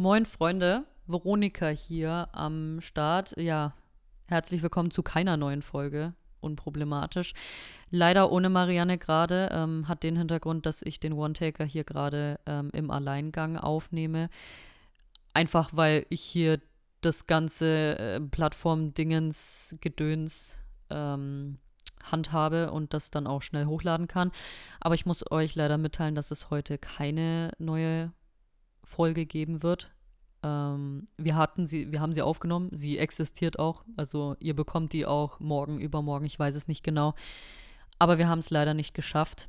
Moin Freunde, Veronika hier am Start. Ja, herzlich willkommen zu keiner neuen Folge. Unproblematisch. Leider ohne Marianne gerade. Ähm, hat den Hintergrund, dass ich den One-Taker hier gerade ähm, im Alleingang aufnehme. Einfach weil ich hier das ganze äh, Plattform-Dingens-Gedöns ähm, handhabe und das dann auch schnell hochladen kann. Aber ich muss euch leider mitteilen, dass es heute keine neue Folge geben wird. Ähm, wir hatten sie, wir haben sie aufgenommen, sie existiert auch. Also ihr bekommt die auch morgen, übermorgen, ich weiß es nicht genau. Aber wir haben es leider nicht geschafft,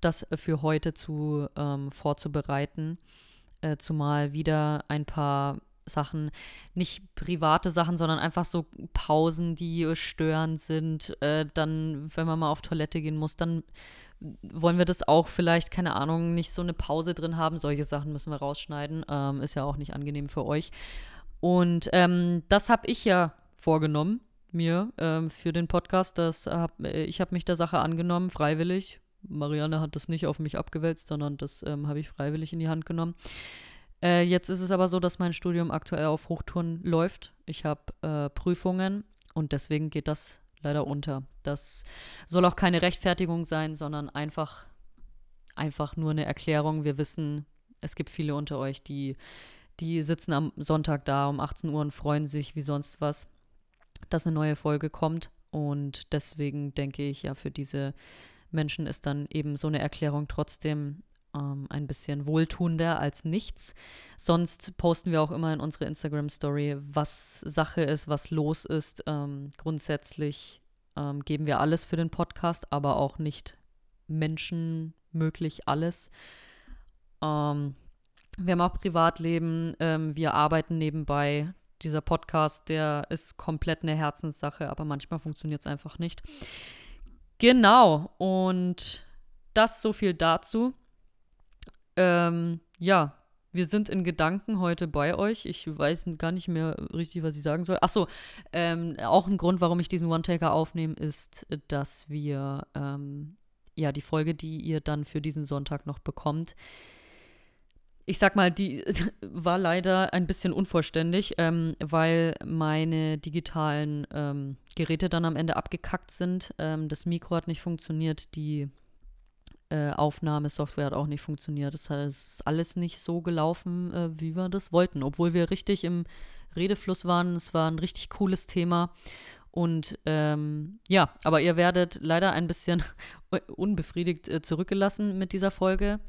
das für heute zu ähm, vorzubereiten. Äh, zumal wieder ein paar Sachen, nicht private Sachen, sondern einfach so Pausen, die störend sind. Äh, dann, wenn man mal auf Toilette gehen muss, dann wollen wir das auch vielleicht, keine Ahnung, nicht so eine Pause drin haben. Solche Sachen müssen wir rausschneiden. Ähm, ist ja auch nicht angenehm für euch. Und ähm, das habe ich ja vorgenommen, mir ähm, für den Podcast. Das hab, äh, ich habe mich der Sache angenommen, freiwillig. Marianne hat das nicht auf mich abgewälzt, sondern das ähm, habe ich freiwillig in die Hand genommen. Äh, jetzt ist es aber so, dass mein Studium aktuell auf Hochtouren läuft. Ich habe äh, Prüfungen und deswegen geht das leider unter. Das soll auch keine Rechtfertigung sein, sondern einfach, einfach nur eine Erklärung. Wir wissen, es gibt viele unter euch, die, die sitzen am Sonntag da um 18 Uhr und freuen sich wie sonst was, dass eine neue Folge kommt. Und deswegen denke ich, ja, für diese Menschen ist dann eben so eine Erklärung trotzdem ähm, ein bisschen wohltuender als nichts. Sonst posten wir auch immer in unsere Instagram-Story, was Sache ist, was los ist. Ähm, grundsätzlich ähm, geben wir alles für den Podcast, aber auch nicht menschenmöglich alles. Ähm, wir haben auch Privatleben, ähm, wir arbeiten nebenbei. Dieser Podcast, der ist komplett eine Herzenssache, aber manchmal funktioniert es einfach nicht. Genau, und das so viel dazu. Ähm, ja, wir sind in Gedanken heute bei euch. Ich weiß gar nicht mehr richtig, was ich sagen soll. Achso, ähm, auch ein Grund, warum ich diesen One-Taker aufnehme, ist, dass wir, ähm, ja, die Folge, die ihr dann für diesen Sonntag noch bekommt, ich sag mal, die war leider ein bisschen unvollständig, ähm, weil meine digitalen ähm, Geräte dann am Ende abgekackt sind. Ähm, das Mikro hat nicht funktioniert, die äh, Aufnahmesoftware hat auch nicht funktioniert. Das heißt, es ist alles nicht so gelaufen, äh, wie wir das wollten. Obwohl wir richtig im Redefluss waren. Es war ein richtig cooles Thema. Und ähm, ja, aber ihr werdet leider ein bisschen unbefriedigt äh, zurückgelassen mit dieser Folge.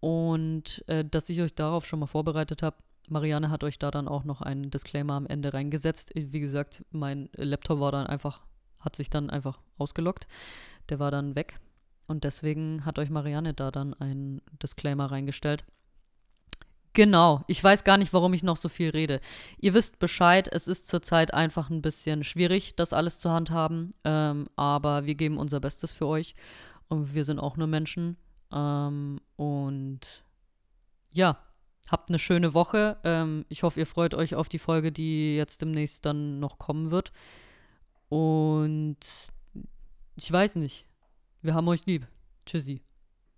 Und äh, dass ich euch darauf schon mal vorbereitet habe, Marianne hat euch da dann auch noch einen Disclaimer am Ende reingesetzt. Wie gesagt, mein Laptop war dann einfach, hat sich dann einfach ausgelockt. Der war dann weg. Und deswegen hat euch Marianne da dann einen Disclaimer reingestellt. Genau, ich weiß gar nicht, warum ich noch so viel rede. Ihr wisst Bescheid, es ist zurzeit einfach ein bisschen schwierig, das alles zu handhaben, ähm, aber wir geben unser Bestes für euch und wir sind auch nur Menschen. Ähm, und ja, habt eine schöne Woche. Ähm, ich hoffe, ihr freut euch auf die Folge, die jetzt demnächst dann noch kommen wird. Und ich weiß nicht. Wir haben euch lieb. Tschüssi.